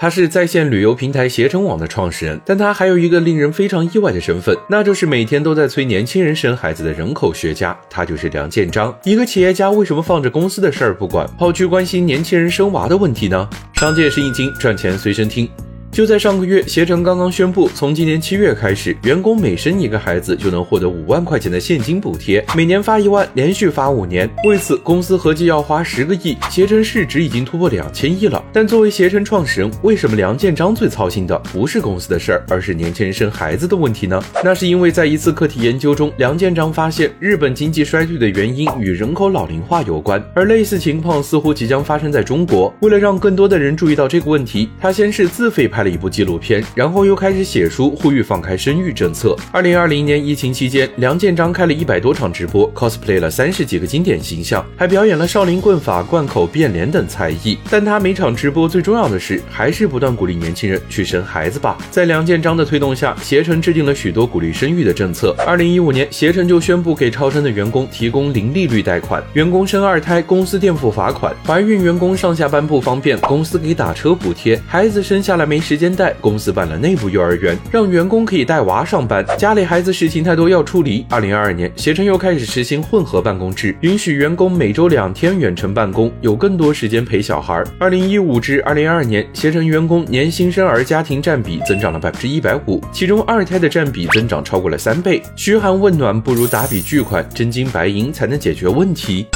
他是在线旅游平台携程网的创始人，但他还有一个令人非常意外的身份，那就是每天都在催年轻人生孩子的人口学家。他就是梁建章。一个企业家为什么放着公司的事儿不管，跑去关心年轻人生娃的问题呢？商界是一经，赚钱随身听。就在上个月，携程刚刚宣布，从今年七月开始，员工每生一个孩子就能获得五万块钱的现金补贴，每年发一万，连续发五年。为此，公司合计要花十个亿，携程市值已经突破两千亿了。但作为携程创始人，为什么梁建章最操心的不是公司的事儿，而是年轻人生孩子的问题呢？那是因为在一次课题研究中，梁建章发现日本经济衰退的原因与人口老龄化有关，而类似情况似乎即将发生在中国。为了让更多的人注意到这个问题，他先是自费拍了一部纪录片，然后又开始写书，呼吁放开生育政策。二零二零年疫情期间，梁建章开了一百多场直播，cosplay 了三十几个经典形象，还表演了少林棍法、贯口、变脸等才艺。但他每场直播最重要的是，还是不断鼓励年轻人去生孩子吧。在梁建章的推动下，携程制定了许多鼓励生育的政策。二零一五年，携程就宣布给超生的员工提供零利率贷款，员工生二胎，公司垫付罚款；怀孕员工上下班不方便，公司给打车补贴；孩子生下来没时。间带公司办了内部幼儿园，让员工可以带娃上班。家里孩子事情太多要处理。二零二二年，携程又开始实行混合办公制，允许员工每周两天远程办公，有更多时间陪小孩。二零一五至二零二二年，携程员工年新生儿家庭占比增长了百分之一百五，其中二胎的占比增长超过了三倍。嘘寒问暖不如打笔巨款，真金白银才能解决问题。